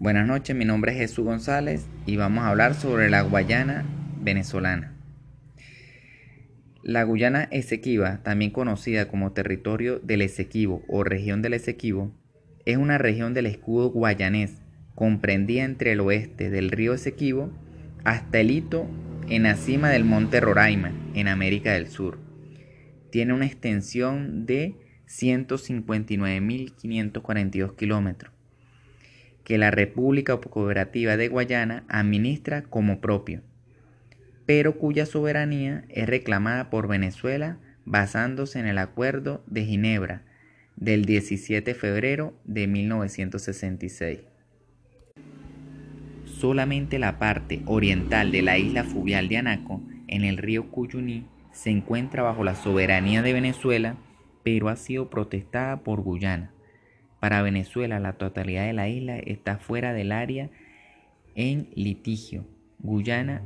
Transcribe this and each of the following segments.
Buenas noches, mi nombre es Jesús González y vamos a hablar sobre la Guayana venezolana. La Guyana Esequiba, también conocida como territorio del Esequibo o región del Esequibo, es una región del escudo guayanés, comprendida entre el oeste del río Esequibo hasta el hito en la cima del monte Roraima, en América del Sur. Tiene una extensión de 159.542 kilómetros, que la República Cooperativa de Guayana administra como propio, pero cuya soberanía es reclamada por Venezuela basándose en el Acuerdo de Ginebra del 17 de febrero de 1966. Solamente la parte oriental de la isla fluvial de Anaco, en el río Cuyuní, se encuentra bajo la soberanía de Venezuela pero ha sido protestada por Guyana. Para Venezuela la totalidad de la isla está fuera del área en litigio. Guyana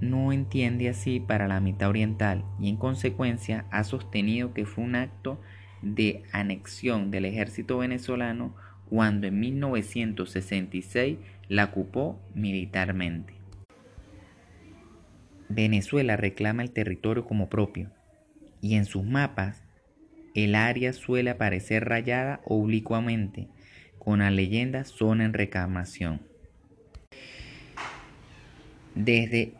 no entiende así para la mitad oriental y en consecuencia ha sostenido que fue un acto de anexión del ejército venezolano cuando en 1966 la ocupó militarmente. Venezuela reclama el territorio como propio y en sus mapas el área suele aparecer rayada oblicuamente, con la leyenda zona en reclamación. Desde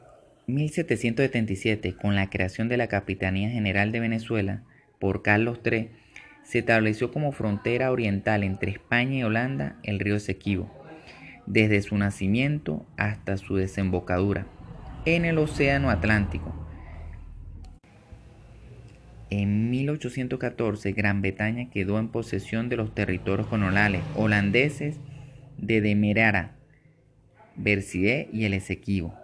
1777, con la creación de la Capitanía General de Venezuela por Carlos III, se estableció como frontera oriental entre España y Holanda el río Esequibo, desde su nacimiento hasta su desembocadura en el Océano Atlántico en 1814, Gran Bretaña quedó en posesión de los territorios coloniales holandeses de Demerara, Bercidé y el Esequibo.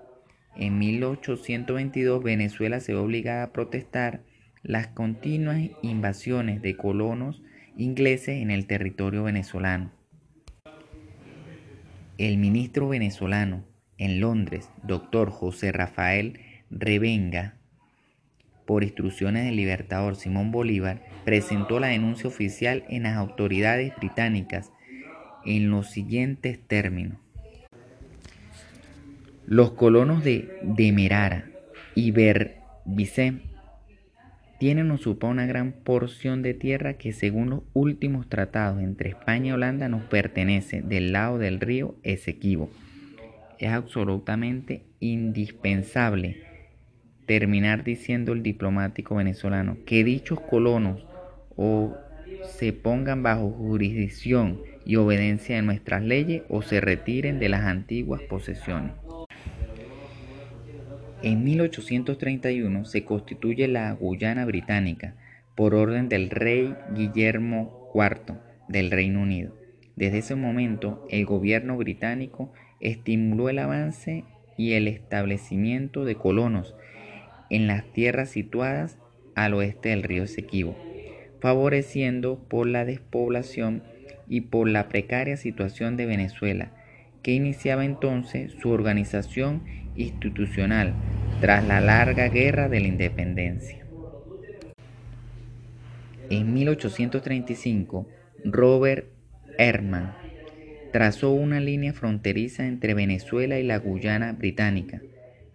En 1822, Venezuela se ve obligada a protestar las continuas invasiones de colonos ingleses en el territorio venezolano. El ministro venezolano en Londres, doctor José Rafael Revenga, por instrucciones del libertador Simón Bolívar, presentó la denuncia oficial en las autoridades británicas en los siguientes términos. Los colonos de Demerara y Berbicé tienen o supone una gran porción de tierra que según los últimos tratados entre España y Holanda nos pertenece del lado del río Esequibo. Es absolutamente indispensable terminar diciendo el diplomático venezolano que dichos colonos o se pongan bajo jurisdicción y obediencia de nuestras leyes o se retiren de las antiguas posesiones. En 1831 se constituye la Guyana Británica por orden del rey Guillermo IV del Reino Unido. Desde ese momento, el gobierno británico estimuló el avance y el establecimiento de colonos en las tierras situadas al oeste del río Esequibo, favoreciendo por la despoblación y por la precaria situación de Venezuela, que iniciaba entonces su organización institucional tras la larga guerra de la independencia. En 1835, Robert Herman trazó una línea fronteriza entre Venezuela y la Guyana británica,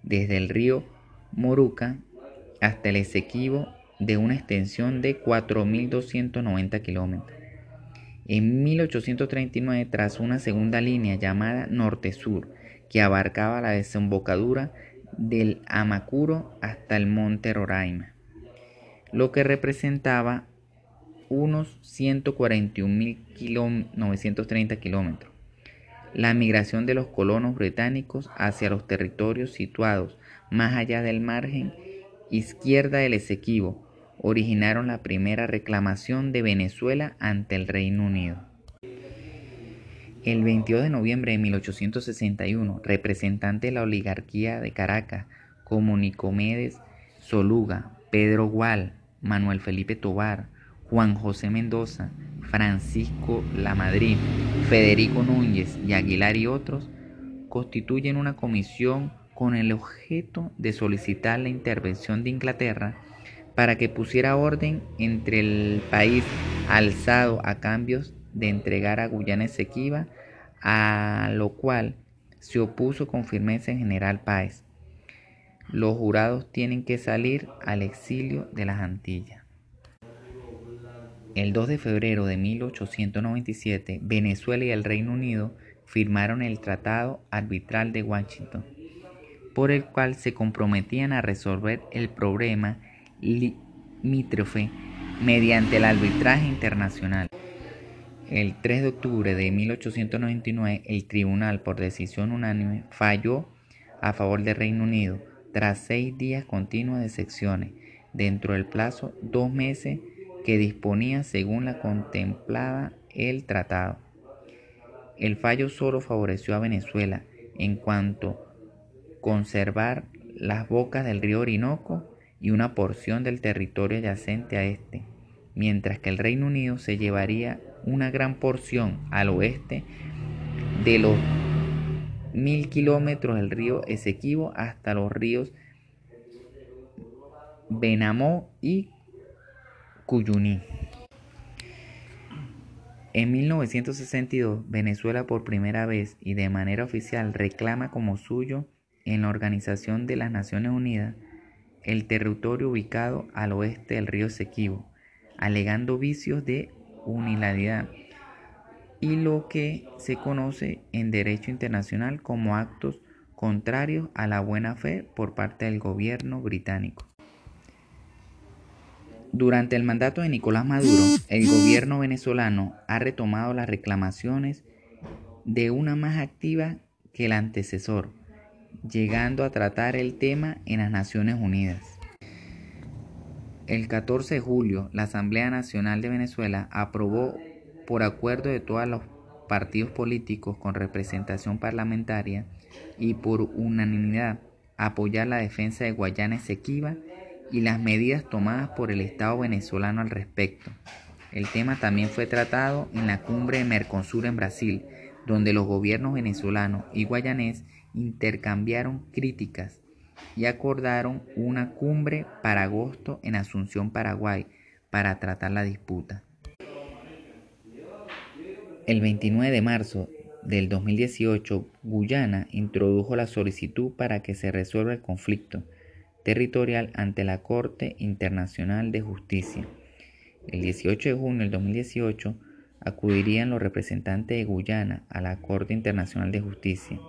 desde el río Moruca hasta el Esequibo de una extensión de 4.290 kilómetros. En 1839 tras una segunda línea llamada Norte-Sur que abarcaba la desembocadura del Amacuro hasta el monte Roraima, lo que representaba unos 141.930 kilómetros. La migración de los colonos británicos hacia los territorios situados más allá del margen izquierda del Esequibo, originaron la primera reclamación de Venezuela ante el Reino Unido. El 22 de noviembre de 1861, representantes de la oligarquía de Caracas, como Nicomedes Soluga, Pedro Gual, Manuel Felipe Tobar, Juan José Mendoza, Francisco Lamadrid, Federico Núñez y Aguilar y otros, constituyen una comisión con el objeto de solicitar la intervención de Inglaterra para que pusiera orden entre el país alzado a cambios de entregar a Guyana Esequiba a lo cual se opuso con firmeza el general Páez. Los jurados tienen que salir al exilio de las Antillas. El 2 de febrero de 1897, Venezuela y el Reino Unido firmaron el Tratado Arbitral de Washington, por el cual se comprometían a resolver el problema limítrofe mediante el arbitraje internacional. El 3 de octubre de 1899, el tribunal, por decisión unánime, falló a favor del Reino Unido tras seis días continuos de secciones, dentro del plazo dos meses que disponía según la contemplada el tratado. El fallo solo favoreció a Venezuela en cuanto conservar las bocas del río Orinoco y una porción del territorio adyacente a este, mientras que el Reino Unido se llevaría una gran porción al oeste de los mil kilómetros del río Esequibo hasta los ríos Benamó y Cuyuní. En 1962, Venezuela por primera vez y de manera oficial reclama como suyo en la Organización de las Naciones Unidas el territorio ubicado al oeste del río Esequibo, alegando vicios de unilateralidad y lo que se conoce en derecho internacional como actos contrarios a la buena fe por parte del gobierno británico. Durante el mandato de Nicolás Maduro, el gobierno venezolano ha retomado las reclamaciones de una más activa que el antecesor, llegando a tratar el tema en las Naciones Unidas. El 14 de julio, la Asamblea Nacional de Venezuela aprobó por acuerdo de todos los partidos políticos con representación parlamentaria y por unanimidad apoyar la defensa de Guayana Esequiba y las medidas tomadas por el Estado venezolano al respecto. El tema también fue tratado en la cumbre de Mercosur en Brasil, donde los gobiernos venezolano y guayanés intercambiaron críticas y acordaron una cumbre para agosto en Asunción, Paraguay, para tratar la disputa. El 29 de marzo del 2018, Guyana introdujo la solicitud para que se resuelva el conflicto territorial ante la Corte Internacional de Justicia. El 18 de junio del 2018 acudirían los representantes de Guyana a la Corte Internacional de Justicia.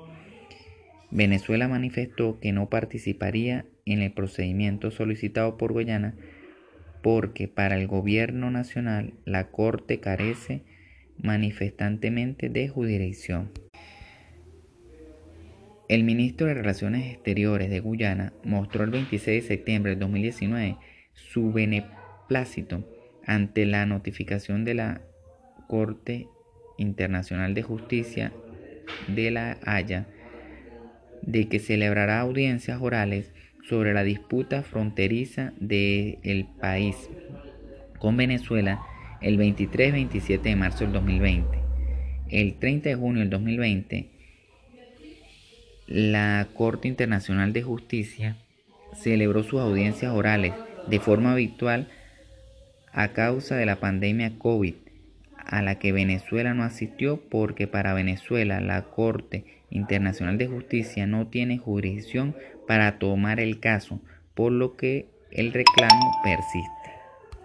Venezuela manifestó que no participaría en el procedimiento solicitado por Guyana porque para el gobierno nacional la Corte carece manifestantemente de jurisdicción. El ministro de Relaciones Exteriores de Guyana mostró el 26 de septiembre de 2019 su beneplácito ante la notificación de la Corte Internacional de Justicia de La Haya de que celebrará audiencias orales sobre la disputa fronteriza del país con Venezuela el 23-27 de marzo del 2020. El 30 de junio del 2020, la Corte Internacional de Justicia celebró sus audiencias orales de forma habitual a causa de la pandemia COVID, a la que Venezuela no asistió porque para Venezuela la Corte Internacional de Justicia no tiene jurisdicción para tomar el caso, por lo que el reclamo persiste.